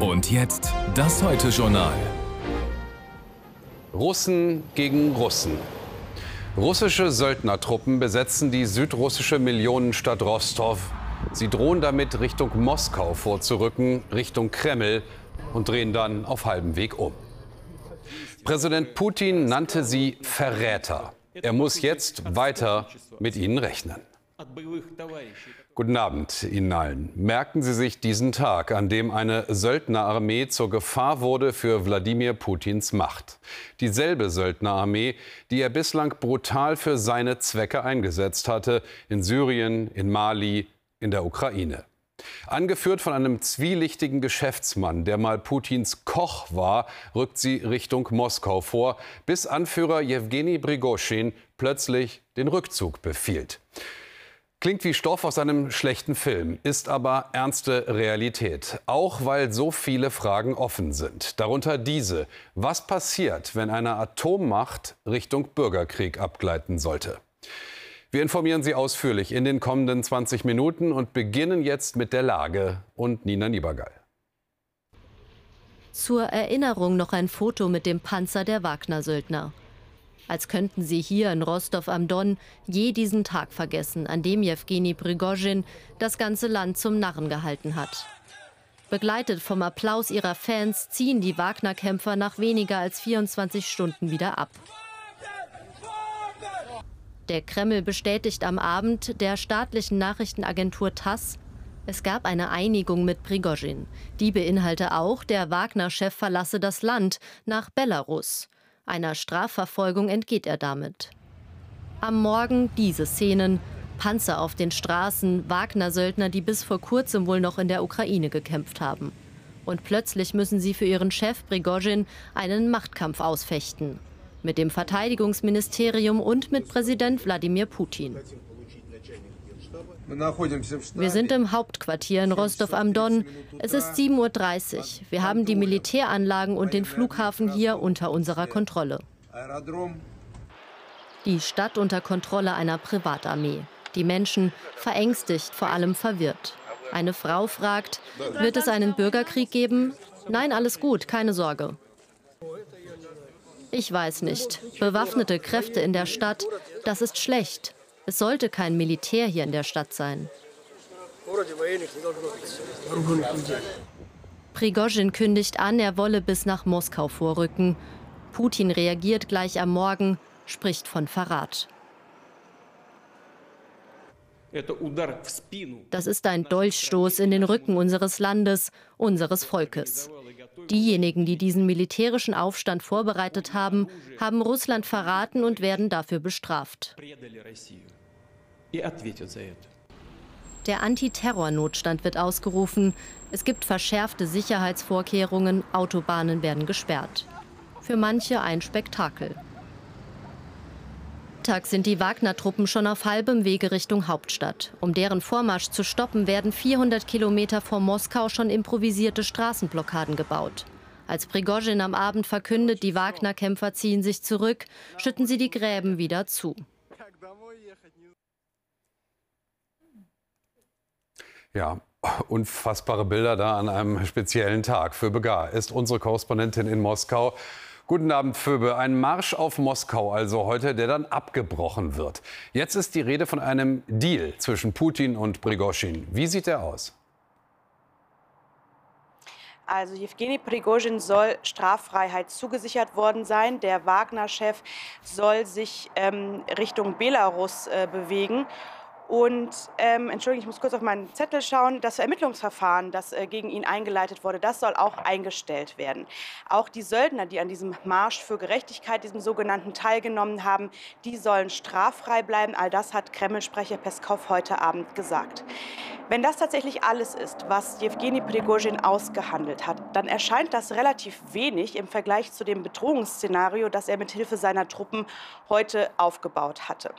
Und jetzt das Heute-Journal. Russen gegen Russen. Russische Söldnertruppen besetzen die südrussische Millionenstadt Rostov. Sie drohen damit, Richtung Moskau vorzurücken, Richtung Kreml und drehen dann auf halbem Weg um. Präsident Putin nannte sie Verräter. Er muss jetzt weiter mit ihnen rechnen. Guten Abend Ihnen allen. Merken Sie sich diesen Tag, an dem eine Söldnerarmee zur Gefahr wurde für Wladimir Putins Macht. Dieselbe Söldnerarmee, die er bislang brutal für seine Zwecke eingesetzt hatte, in Syrien, in Mali, in der Ukraine. Angeführt von einem zwielichtigen Geschäftsmann, der mal Putins Koch war, rückt sie Richtung Moskau vor, bis Anführer Jewgeni Prigoschin plötzlich den Rückzug befiehlt. Klingt wie Stoff aus einem schlechten Film, ist aber ernste Realität. Auch weil so viele Fragen offen sind. Darunter diese. Was passiert, wenn eine Atommacht Richtung Bürgerkrieg abgleiten sollte? Wir informieren Sie ausführlich in den kommenden 20 Minuten und beginnen jetzt mit der Lage und Nina Niebergall. Zur Erinnerung noch ein Foto mit dem Panzer der Wagner-Söldner als könnten sie hier in Rostov am Don je diesen Tag vergessen, an dem Jewgeni Prigozhin das ganze Land zum Narren gehalten hat. Begleitet vom Applaus ihrer Fans ziehen die Wagner-Kämpfer nach weniger als 24 Stunden wieder ab. Der Kreml bestätigt am Abend der staatlichen Nachrichtenagentur TASS, es gab eine Einigung mit Prigozhin. Die beinhalte auch, der Wagner-Chef verlasse das Land nach Belarus. Einer Strafverfolgung entgeht er damit. Am Morgen diese Szenen. Panzer auf den Straßen, Wagner-Söldner, die bis vor kurzem wohl noch in der Ukraine gekämpft haben. Und plötzlich müssen sie für ihren Chef Prigozhin einen Machtkampf ausfechten. Mit dem Verteidigungsministerium und mit Präsident Wladimir Putin. Wir sind im Hauptquartier in Rostov am Don. Es ist 7.30 Uhr. Wir haben die Militäranlagen und den Flughafen hier unter unserer Kontrolle. Die Stadt unter Kontrolle einer Privatarmee. Die Menschen verängstigt, vor allem verwirrt. Eine Frau fragt, wird es einen Bürgerkrieg geben? Nein, alles gut, keine Sorge. Ich weiß nicht. Bewaffnete Kräfte in der Stadt, das ist schlecht. Es sollte kein Militär hier in der Stadt sein. Prigozhin kündigt an, er wolle bis nach Moskau vorrücken. Putin reagiert gleich am Morgen, spricht von Verrat. Das ist ein Dolchstoß in den Rücken unseres Landes, unseres Volkes. Diejenigen, die diesen militärischen Aufstand vorbereitet haben, haben Russland verraten und werden dafür bestraft. Der Antiterrornotstand wird ausgerufen. Es gibt verschärfte Sicherheitsvorkehrungen, Autobahnen werden gesperrt. Für manche ein Spektakel. Tag sind die Wagner-Truppen schon auf halbem Wege Richtung Hauptstadt. Um deren Vormarsch zu stoppen, werden 400 Kilometer vor Moskau schon improvisierte Straßenblockaden gebaut. Als Prigozhin am Abend verkündet, die Wagner-Kämpfer ziehen sich zurück, schütten sie die Gräben wieder zu. Ja, unfassbare Bilder da an einem speziellen Tag. Für Begar ist unsere Korrespondentin in Moskau. Guten Abend, Föbe. Ein Marsch auf Moskau also heute, der dann abgebrochen wird. Jetzt ist die Rede von einem Deal zwischen Putin und Prigoschin. Wie sieht der aus? Also Jewgeni Prigozhin soll Straffreiheit zugesichert worden sein. Der Wagner-Chef soll sich ähm, Richtung Belarus äh, bewegen. Und ähm, Entschuldigung, ich muss kurz auf meinen Zettel schauen. Das Ermittlungsverfahren, das äh, gegen ihn eingeleitet wurde, das soll auch eingestellt werden. Auch die Söldner, die an diesem Marsch für Gerechtigkeit, diesem sogenannten, teilgenommen haben, die sollen straffrei bleiben. All das hat Kreml-Sprecher Peskov heute Abend gesagt. Wenn das tatsächlich alles ist, was Jewgeni Prigozhin ausgehandelt hat, dann erscheint das relativ wenig im Vergleich zu dem Bedrohungsszenario, das er mit Hilfe seiner Truppen heute aufgebaut hatte.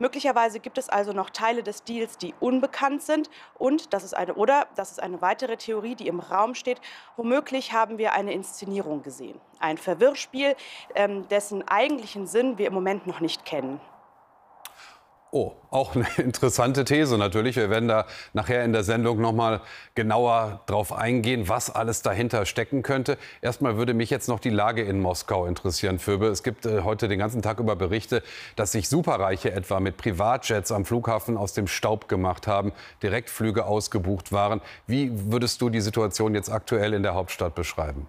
Möglicherweise gibt es also noch Teile des Deals, die unbekannt sind und das ist eine oder das ist eine weitere Theorie, die im Raum steht. Womöglich haben wir eine Inszenierung gesehen, ein Verwirrspiel, ähm, dessen eigentlichen Sinn wir im Moment noch nicht kennen. Oh, auch eine interessante These natürlich. Wir werden da nachher in der Sendung noch mal genauer drauf eingehen, was alles dahinter stecken könnte. Erstmal würde mich jetzt noch die Lage in Moskau interessieren, Föbe. Es gibt äh, heute den ganzen Tag über Berichte, dass sich Superreiche etwa mit Privatjets am Flughafen aus dem Staub gemacht haben, Direktflüge ausgebucht waren. Wie würdest du die Situation jetzt aktuell in der Hauptstadt beschreiben?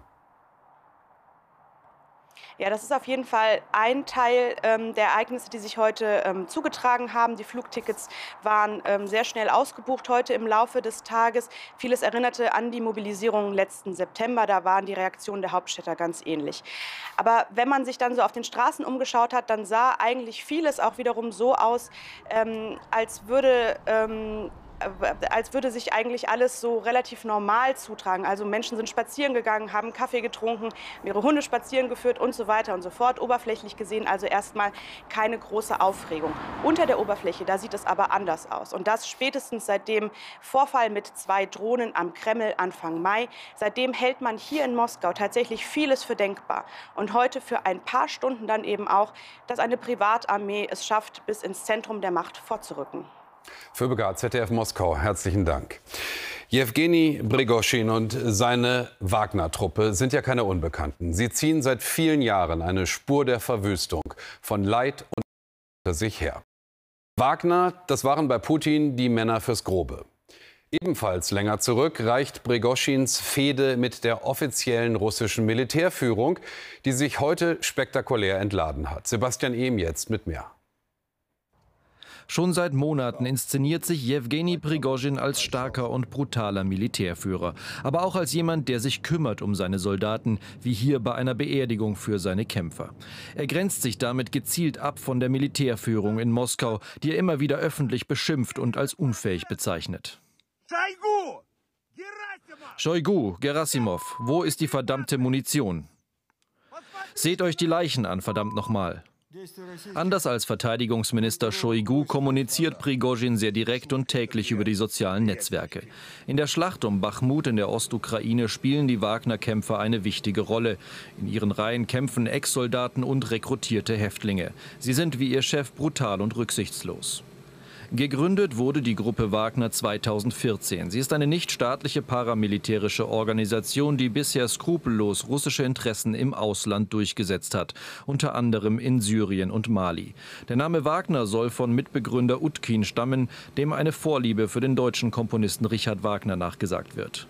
Ja, das ist auf jeden Fall ein Teil ähm, der Ereignisse, die sich heute ähm, zugetragen haben. Die Flugtickets waren ähm, sehr schnell ausgebucht heute im Laufe des Tages. Vieles erinnerte an die Mobilisierung letzten September. Da waren die Reaktionen der Hauptstädter ganz ähnlich. Aber wenn man sich dann so auf den Straßen umgeschaut hat, dann sah eigentlich vieles auch wiederum so aus, ähm, als würde ähm, äh, als würde sich eigentlich alles so relativ normal zutragen. Also Menschen sind spazieren gegangen, haben Kaffee getrunken, ihre Hunde spazieren geführt und so weiter und so fort. Oberflächlich gesehen also erstmal keine große Aufregung. Unter der Oberfläche, da sieht es aber anders aus. Und das spätestens seit dem Vorfall mit zwei Drohnen am Kreml Anfang Mai. Seitdem hält man hier in Moskau tatsächlich vieles für denkbar. Und heute für ein paar Stunden dann eben auch, dass eine Privatarmee es schafft, bis ins Zentrum der Macht vorzurücken. Für ZDF Moskau, herzlichen Dank. Jewgeni Brigoschin und seine Wagner-Truppe sind ja keine Unbekannten. Sie ziehen seit vielen Jahren eine Spur der Verwüstung von Leid und hinter sich her. Wagner, das waren bei Putin die Männer fürs Grobe. Ebenfalls länger zurück reicht Brigoschins Fehde mit der offiziellen russischen Militärführung, die sich heute spektakulär entladen hat. Sebastian Ehm jetzt mit mehr. Schon seit Monaten inszeniert sich Jewgeni Prigozhin als starker und brutaler Militärführer, aber auch als jemand, der sich kümmert um seine Soldaten, wie hier bei einer Beerdigung für seine Kämpfer. Er grenzt sich damit gezielt ab von der Militärführung in Moskau, die er immer wieder öffentlich beschimpft und als unfähig bezeichnet. Shoigu, Gerasimov, wo ist die verdammte Munition? Seht euch die Leichen an, verdammt nochmal. Anders als Verteidigungsminister Shoigu kommuniziert Prigozhin sehr direkt und täglich über die sozialen Netzwerke. In der Schlacht um Bachmut in der Ostukraine spielen die Wagner-Kämpfer eine wichtige Rolle. In ihren Reihen kämpfen Ex-Soldaten und rekrutierte Häftlinge. Sie sind wie ihr Chef brutal und rücksichtslos. Gegründet wurde die Gruppe Wagner 2014. Sie ist eine nichtstaatliche paramilitärische Organisation, die bisher skrupellos russische Interessen im Ausland durchgesetzt hat, unter anderem in Syrien und Mali. Der Name Wagner soll von Mitbegründer Utkin stammen, dem eine Vorliebe für den deutschen Komponisten Richard Wagner nachgesagt wird.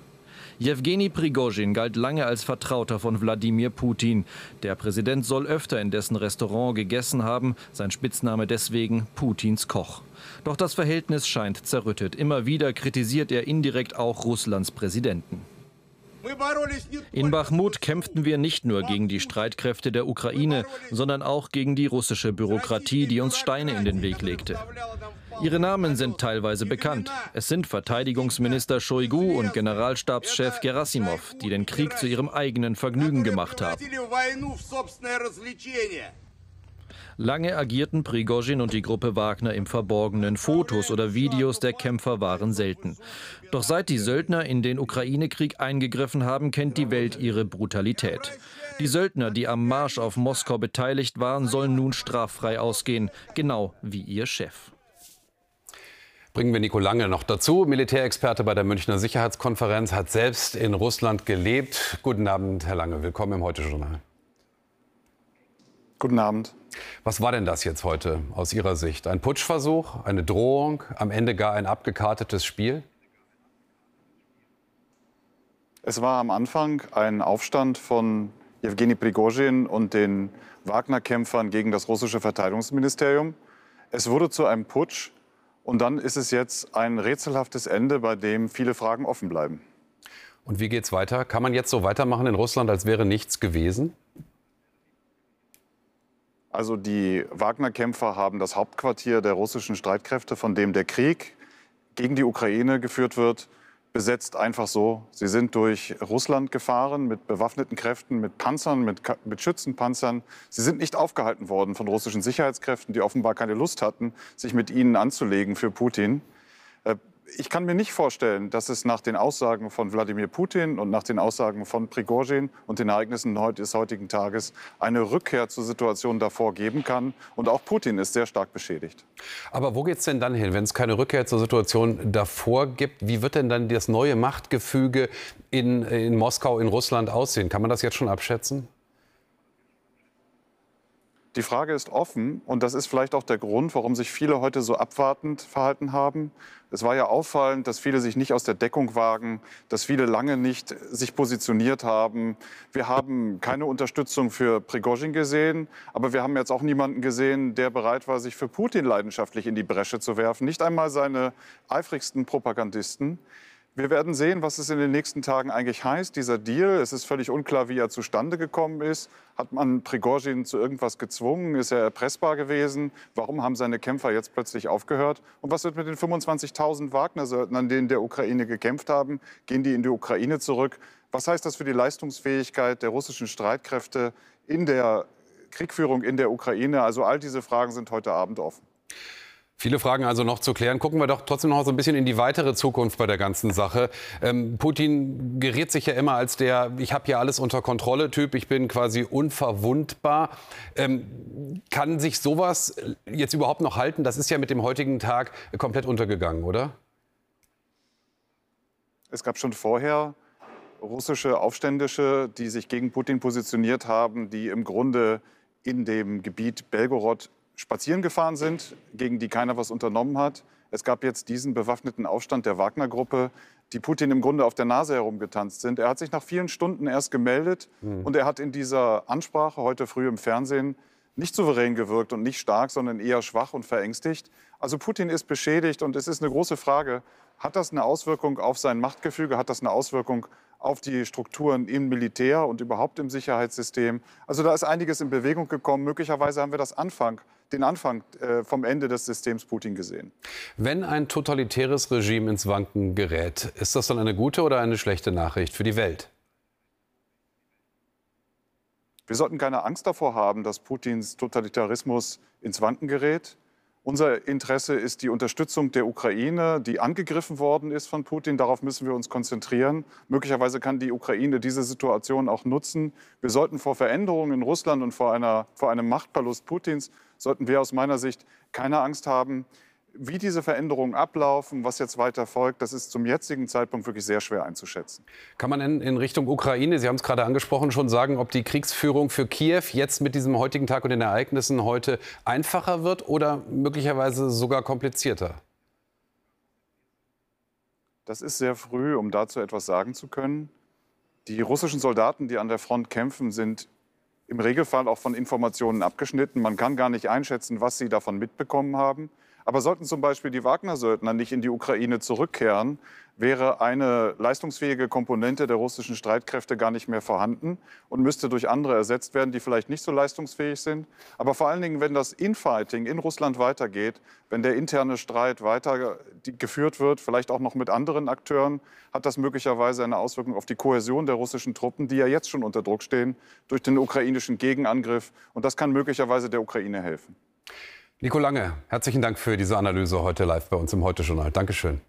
Jewgeni Prigozhin galt lange als Vertrauter von Wladimir Putin. Der Präsident soll öfter in dessen Restaurant gegessen haben, sein Spitzname deswegen Putins Koch. Doch das Verhältnis scheint zerrüttet. Immer wieder kritisiert er indirekt auch Russlands Präsidenten. In Bachmut kämpften wir nicht nur gegen die Streitkräfte der Ukraine, sondern auch gegen die russische Bürokratie, die uns Steine in den Weg legte. Ihre Namen sind teilweise bekannt. Es sind Verteidigungsminister Shoigu und Generalstabschef Gerasimov, die den Krieg zu ihrem eigenen Vergnügen gemacht haben. Lange agierten Prigozhin und die Gruppe Wagner im Verborgenen. Fotos oder Videos der Kämpfer waren selten. Doch seit die Söldner in den Ukraine-Krieg eingegriffen haben, kennt die Welt ihre Brutalität. Die Söldner, die am Marsch auf Moskau beteiligt waren, sollen nun straffrei ausgehen, genau wie ihr Chef. Bringen wir Nico Lange noch dazu. Militärexperte bei der Münchner Sicherheitskonferenz, hat selbst in Russland gelebt. Guten Abend, Herr Lange. Willkommen im Heute-Journal. Guten Abend. Was war denn das jetzt heute aus Ihrer Sicht? Ein Putschversuch, eine Drohung, am Ende gar ein abgekartetes Spiel? Es war am Anfang ein Aufstand von Jewgeni Prigozhin und den Wagner-Kämpfern gegen das russische Verteidigungsministerium. Es wurde zu einem Putsch und dann ist es jetzt ein rätselhaftes Ende, bei dem viele Fragen offen bleiben. Und wie geht es weiter? Kann man jetzt so weitermachen in Russland, als wäre nichts gewesen? Also die Wagner-Kämpfer haben das Hauptquartier der russischen Streitkräfte, von dem der Krieg gegen die Ukraine geführt wird, besetzt einfach so. Sie sind durch Russland gefahren mit bewaffneten Kräften, mit Panzern, mit, mit Schützenpanzern. Sie sind nicht aufgehalten worden von russischen Sicherheitskräften, die offenbar keine Lust hatten, sich mit ihnen anzulegen für Putin. Ich kann mir nicht vorstellen, dass es nach den Aussagen von Wladimir Putin und nach den Aussagen von Prigozhin und den Ereignissen des heutigen Tages eine Rückkehr zur Situation davor geben kann. Und auch Putin ist sehr stark beschädigt. Aber wo geht es denn dann hin, wenn es keine Rückkehr zur Situation davor gibt? Wie wird denn dann das neue Machtgefüge in, in Moskau, in Russland aussehen? Kann man das jetzt schon abschätzen? Die Frage ist offen und das ist vielleicht auch der Grund, warum sich viele heute so abwartend verhalten haben. Es war ja auffallend, dass viele sich nicht aus der Deckung wagen, dass viele lange nicht sich positioniert haben. Wir haben keine Unterstützung für Prigozhin gesehen, aber wir haben jetzt auch niemanden gesehen, der bereit war, sich für Putin leidenschaftlich in die Bresche zu werfen. Nicht einmal seine eifrigsten Propagandisten. Wir werden sehen, was es in den nächsten Tagen eigentlich heißt, dieser Deal. Es ist völlig unklar, wie er zustande gekommen ist. Hat man Prigozhin zu irgendwas gezwungen? Ist er erpressbar gewesen? Warum haben seine Kämpfer jetzt plötzlich aufgehört? Und was wird mit den 25.000 Wagner-Söldnern, die in der Ukraine gekämpft haben? Gehen die in die Ukraine zurück? Was heißt das für die Leistungsfähigkeit der russischen Streitkräfte in der Kriegführung in der Ukraine? Also all diese Fragen sind heute Abend offen. Viele Fragen also noch zu klären. Gucken wir doch trotzdem noch so ein bisschen in die weitere Zukunft bei der ganzen Sache. Ähm, Putin geriert sich ja immer als der, ich habe hier alles unter Kontrolle Typ, ich bin quasi unverwundbar. Ähm, kann sich sowas jetzt überhaupt noch halten? Das ist ja mit dem heutigen Tag komplett untergegangen, oder? Es gab schon vorher russische Aufständische, die sich gegen Putin positioniert haben, die im Grunde in dem Gebiet Belgorod spazieren gefahren sind, gegen die keiner was unternommen hat. Es gab jetzt diesen bewaffneten Aufstand der Wagner-Gruppe, die Putin im Grunde auf der Nase herumgetanzt sind. Er hat sich nach vielen Stunden erst gemeldet mhm. und er hat in dieser Ansprache heute früh im Fernsehen nicht souverän gewirkt und nicht stark, sondern eher schwach und verängstigt. Also Putin ist beschädigt und es ist eine große Frage, hat das eine Auswirkung auf sein Machtgefüge, hat das eine Auswirkung auf die Strukturen im Militär und überhaupt im Sicherheitssystem. Also da ist einiges in Bewegung gekommen. Möglicherweise haben wir das Anfang, den Anfang äh, vom Ende des Systems Putin gesehen. Wenn ein totalitäres Regime ins Wanken gerät, ist das dann eine gute oder eine schlechte Nachricht für die Welt? Wir sollten keine Angst davor haben, dass Putins Totalitarismus ins Wanken gerät. Unser Interesse ist die Unterstützung der Ukraine, die angegriffen worden ist von Putin. Darauf müssen wir uns konzentrieren. Möglicherweise kann die Ukraine diese Situation auch nutzen. Wir sollten vor Veränderungen in Russland und vor, einer, vor einem Machtverlust Putins, sollten wir aus meiner Sicht keine Angst haben. Wie diese Veränderungen ablaufen, was jetzt weiter folgt, das ist zum jetzigen Zeitpunkt wirklich sehr schwer einzuschätzen. Kann man in, in Richtung Ukraine, Sie haben es gerade angesprochen, schon sagen, ob die Kriegsführung für Kiew jetzt mit diesem heutigen Tag und den Ereignissen heute einfacher wird oder möglicherweise sogar komplizierter? Das ist sehr früh, um dazu etwas sagen zu können. Die russischen Soldaten, die an der Front kämpfen, sind im Regelfall auch von Informationen abgeschnitten. Man kann gar nicht einschätzen, was sie davon mitbekommen haben. Aber sollten zum Beispiel die Wagner-Söldner nicht in die Ukraine zurückkehren, wäre eine leistungsfähige Komponente der russischen Streitkräfte gar nicht mehr vorhanden und müsste durch andere ersetzt werden, die vielleicht nicht so leistungsfähig sind. Aber vor allen Dingen, wenn das Infighting in Russland weitergeht, wenn der interne Streit weiter geführt wird, vielleicht auch noch mit anderen Akteuren, hat das möglicherweise eine Auswirkung auf die Kohäsion der russischen Truppen, die ja jetzt schon unter Druck stehen durch den ukrainischen Gegenangriff. Und das kann möglicherweise der Ukraine helfen. Nico Lange, herzlichen Dank für diese Analyse heute live bei uns im Heute-Journal. Dankeschön.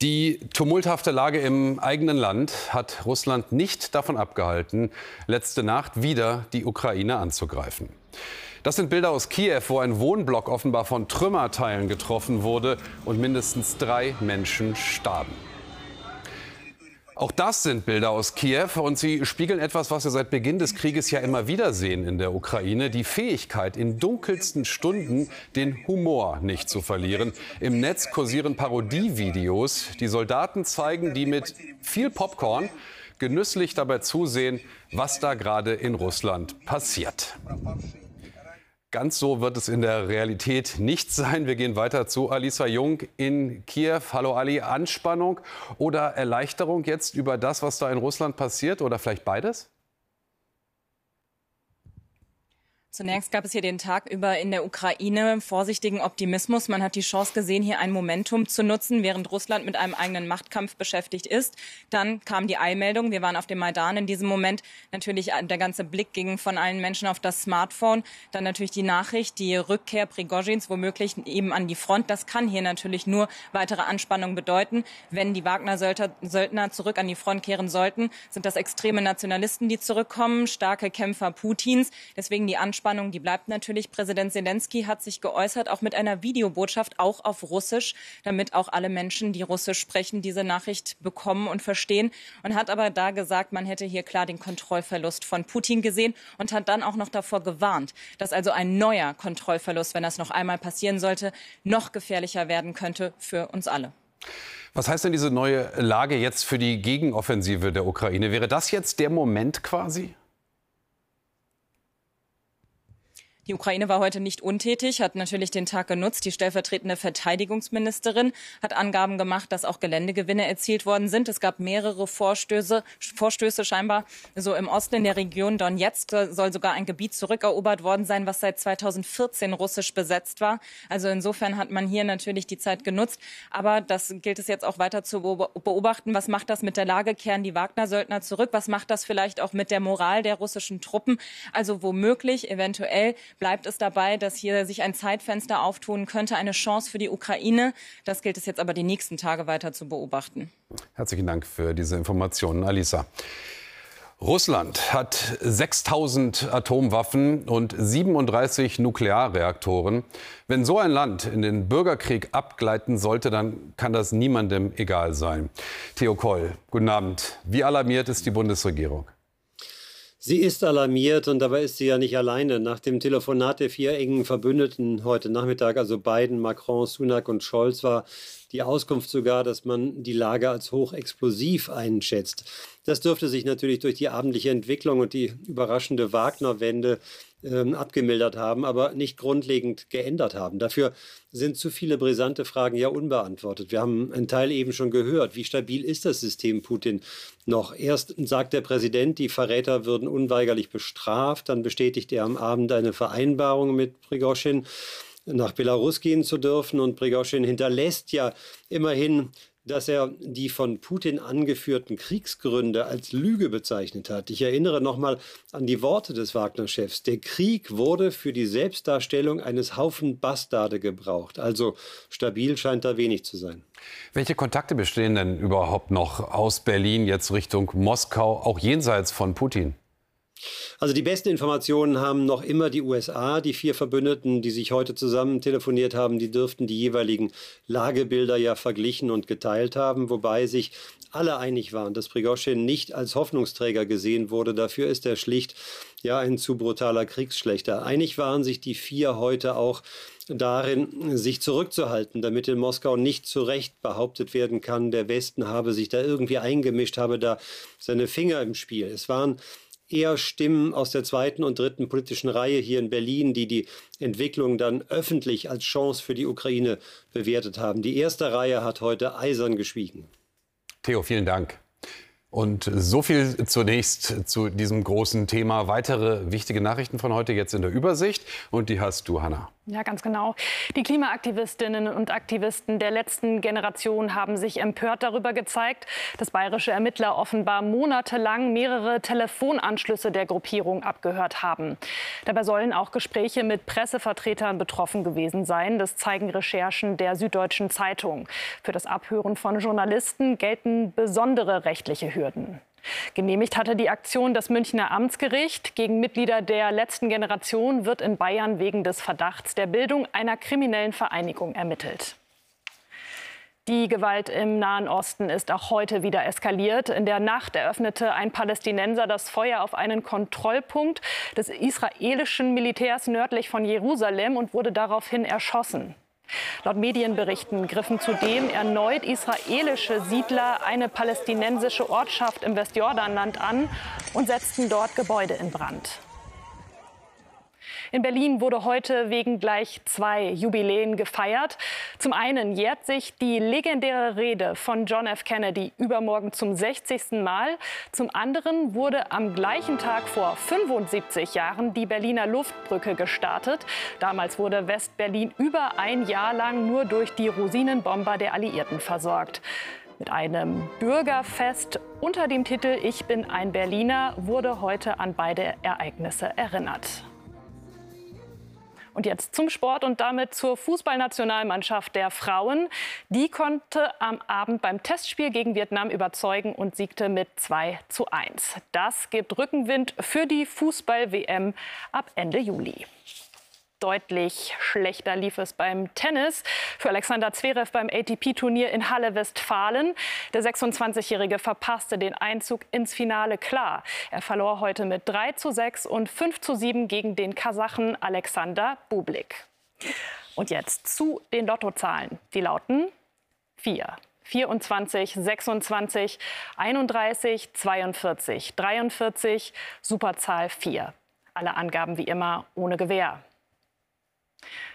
Die tumulthafte Lage im eigenen Land hat Russland nicht davon abgehalten, letzte Nacht wieder die Ukraine anzugreifen. Das sind Bilder aus Kiew, wo ein Wohnblock offenbar von Trümmerteilen getroffen wurde und mindestens drei Menschen starben. Auch das sind Bilder aus Kiew und sie spiegeln etwas, was wir seit Beginn des Krieges ja immer wieder sehen in der Ukraine. Die Fähigkeit, in dunkelsten Stunden den Humor nicht zu verlieren. Im Netz kursieren Parodievideos. Die Soldaten zeigen, die mit viel Popcorn genüsslich dabei zusehen, was da gerade in Russland passiert. Ganz so wird es in der Realität nicht sein. Wir gehen weiter zu Alisa Jung in Kiew. Hallo Ali, Anspannung oder Erleichterung jetzt über das, was da in Russland passiert oder vielleicht beides? Zunächst gab es hier den Tag über in der Ukraine vorsichtigen Optimismus. Man hat die Chance gesehen, hier ein Momentum zu nutzen, während Russland mit einem eigenen Machtkampf beschäftigt ist. Dann kam die Eilmeldung. Wir waren auf dem Maidan in diesem Moment. Natürlich äh, der ganze Blick ging von allen Menschen auf das Smartphone. Dann natürlich die Nachricht, die Rückkehr Prigozhins womöglich eben an die Front. Das kann hier natürlich nur weitere Anspannung bedeuten. Wenn die Wagner-Söldner zurück an die Front kehren sollten, sind das extreme Nationalisten, die zurückkommen, starke Kämpfer Putins. Deswegen die Anspannung Anspannung, die bleibt natürlich. Präsident Zelensky hat sich geäußert, auch mit einer Videobotschaft, auch auf Russisch, damit auch alle Menschen, die Russisch sprechen, diese Nachricht bekommen und verstehen. Und hat aber da gesagt, man hätte hier klar den Kontrollverlust von Putin gesehen und hat dann auch noch davor gewarnt, dass also ein neuer Kontrollverlust, wenn das noch einmal passieren sollte, noch gefährlicher werden könnte für uns alle. Was heißt denn diese neue Lage jetzt für die Gegenoffensive der Ukraine? Wäre das jetzt der Moment quasi? Die Ukraine war heute nicht untätig, hat natürlich den Tag genutzt. Die stellvertretende Verteidigungsministerin hat Angaben gemacht, dass auch Geländegewinne erzielt worden sind. Es gab mehrere Vorstöße, Vorstöße scheinbar. So im Osten in der Region Donetsk soll sogar ein Gebiet zurückerobert worden sein, was seit 2014 russisch besetzt war. Also insofern hat man hier natürlich die Zeit genutzt. Aber das gilt es jetzt auch weiter zu beobachten. Was macht das mit der Lage? Kehren die Wagner-Söldner zurück? Was macht das vielleicht auch mit der Moral der russischen Truppen? Also womöglich, eventuell bleibt es dabei, dass hier sich ein Zeitfenster auftun könnte, eine Chance für die Ukraine. Das gilt es jetzt aber die nächsten Tage weiter zu beobachten. Herzlichen Dank für diese Informationen, Alisa. Russland hat 6000 Atomwaffen und 37 Nuklearreaktoren. Wenn so ein Land in den Bürgerkrieg abgleiten sollte, dann kann das niemandem egal sein. Theo Koll, guten Abend. Wie alarmiert ist die Bundesregierung? Sie ist alarmiert und dabei ist sie ja nicht alleine. Nach dem Telefonat der vier engen Verbündeten heute Nachmittag, also Biden, Macron, Sunak und Scholz, war die Auskunft sogar, dass man die Lage als hochexplosiv einschätzt. Das dürfte sich natürlich durch die abendliche Entwicklung und die überraschende Wagner-Wende ähm, abgemildert haben, aber nicht grundlegend geändert haben. Dafür sind zu viele brisante Fragen ja unbeantwortet. Wir haben einen Teil eben schon gehört. Wie stabil ist das System Putin noch? Erst sagt der Präsident, die Verräter würden unweigerlich bestraft. Dann bestätigt er am Abend eine Vereinbarung mit Prigoschin nach Belarus gehen zu dürfen. Und Prigoschin hinterlässt ja immerhin dass er die von Putin angeführten Kriegsgründe als Lüge bezeichnet hat. Ich erinnere nochmal an die Worte des Wagner-Chefs. Der Krieg wurde für die Selbstdarstellung eines Haufen Bastarde gebraucht. Also stabil scheint da wenig zu sein. Welche Kontakte bestehen denn überhaupt noch aus Berlin jetzt Richtung Moskau, auch jenseits von Putin? Also die besten Informationen haben noch immer die USA. Die vier Verbündeten, die sich heute zusammen telefoniert haben, die dürften die jeweiligen Lagebilder ja verglichen und geteilt haben, wobei sich alle einig waren, dass Prigoschin nicht als Hoffnungsträger gesehen wurde. Dafür ist er schlicht ja ein zu brutaler Kriegsschlechter. Einig waren sich die vier heute auch darin, sich zurückzuhalten, damit in Moskau nicht zu Recht behauptet werden kann, der Westen habe sich da irgendwie eingemischt, habe da seine Finger im Spiel. Es waren eher Stimmen aus der zweiten und dritten politischen Reihe hier in Berlin, die die Entwicklung dann öffentlich als Chance für die Ukraine bewertet haben. Die erste Reihe hat heute eisern geschwiegen. Theo, vielen Dank. Und so viel zunächst zu diesem großen Thema. Weitere wichtige Nachrichten von heute jetzt in der Übersicht. Und die hast du, Hanna. Ja, ganz genau. Die Klimaaktivistinnen und Aktivisten der letzten Generation haben sich empört darüber gezeigt, dass bayerische Ermittler offenbar monatelang mehrere Telefonanschlüsse der Gruppierung abgehört haben. Dabei sollen auch Gespräche mit Pressevertretern betroffen gewesen sein. Das zeigen Recherchen der Süddeutschen Zeitung. Für das Abhören von Journalisten gelten besondere rechtliche Hürden. Genehmigt hatte die Aktion das Münchner Amtsgericht. Gegen Mitglieder der letzten Generation wird in Bayern wegen des Verdachts der Bildung einer kriminellen Vereinigung ermittelt. Die Gewalt im Nahen Osten ist auch heute wieder eskaliert. In der Nacht eröffnete ein Palästinenser das Feuer auf einen Kontrollpunkt des israelischen Militärs nördlich von Jerusalem und wurde daraufhin erschossen. Laut Medienberichten griffen zudem erneut israelische Siedler eine palästinensische Ortschaft im Westjordanland an und setzten dort Gebäude in Brand. In Berlin wurde heute wegen gleich zwei Jubiläen gefeiert. Zum einen jährt sich die legendäre Rede von John F. Kennedy übermorgen zum 60. Mal. Zum anderen wurde am gleichen Tag vor 75 Jahren die Berliner Luftbrücke gestartet. Damals wurde West-Berlin über ein Jahr lang nur durch die Rosinenbomber der Alliierten versorgt. Mit einem Bürgerfest unter dem Titel Ich bin ein Berliner wurde heute an beide Ereignisse erinnert. Und jetzt zum Sport und damit zur Fußballnationalmannschaft der Frauen. Die konnte am Abend beim Testspiel gegen Vietnam überzeugen und siegte mit 2 zu 1. Das gibt Rückenwind für die Fußball-WM ab Ende Juli. Deutlich schlechter lief es beim Tennis für Alexander Zverev beim ATP-Turnier in Halle Westfalen. Der 26-Jährige verpasste den Einzug ins Finale klar. Er verlor heute mit 3 zu 6 und 5 zu 7 gegen den Kasachen Alexander Bublik. Und jetzt zu den Lottozahlen. Die lauten 4. 24, 26, 31, 42, 43, Superzahl 4. Alle Angaben wie immer ohne Gewähr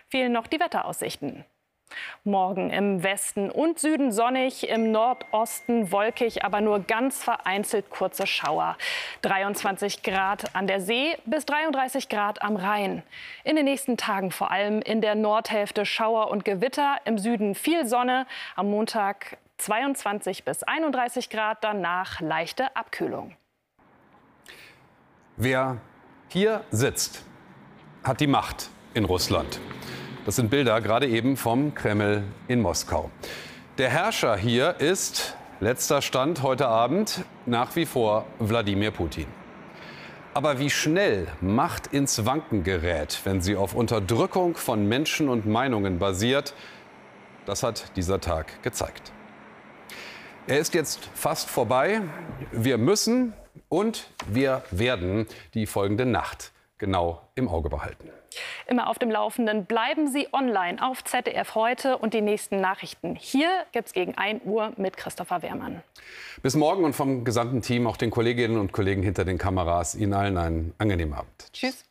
fehlen noch die Wetteraussichten. Morgen im Westen und Süden sonnig, im Nordosten wolkig, aber nur ganz vereinzelt kurze Schauer. 23 Grad an der See bis 33 Grad am Rhein. In den nächsten Tagen vor allem in der Nordhälfte Schauer und Gewitter, im Süden viel Sonne, am Montag 22 bis 31 Grad, danach leichte Abkühlung. Wer hier sitzt, hat die Macht in Russland. Das sind Bilder gerade eben vom Kreml in Moskau. Der Herrscher hier ist, letzter Stand heute Abend, nach wie vor Wladimir Putin. Aber wie schnell Macht ins Wanken gerät, wenn sie auf Unterdrückung von Menschen und Meinungen basiert, das hat dieser Tag gezeigt. Er ist jetzt fast vorbei. Wir müssen und wir werden die folgende Nacht genau im Auge behalten. Immer auf dem Laufenden bleiben Sie online auf ZDF heute und die nächsten Nachrichten. Hier gibt es gegen 1 Uhr mit Christopher Wehrmann. Bis morgen und vom gesamten Team, auch den Kolleginnen und Kollegen hinter den Kameras. Ihnen allen einen angenehmen Abend. Tschüss.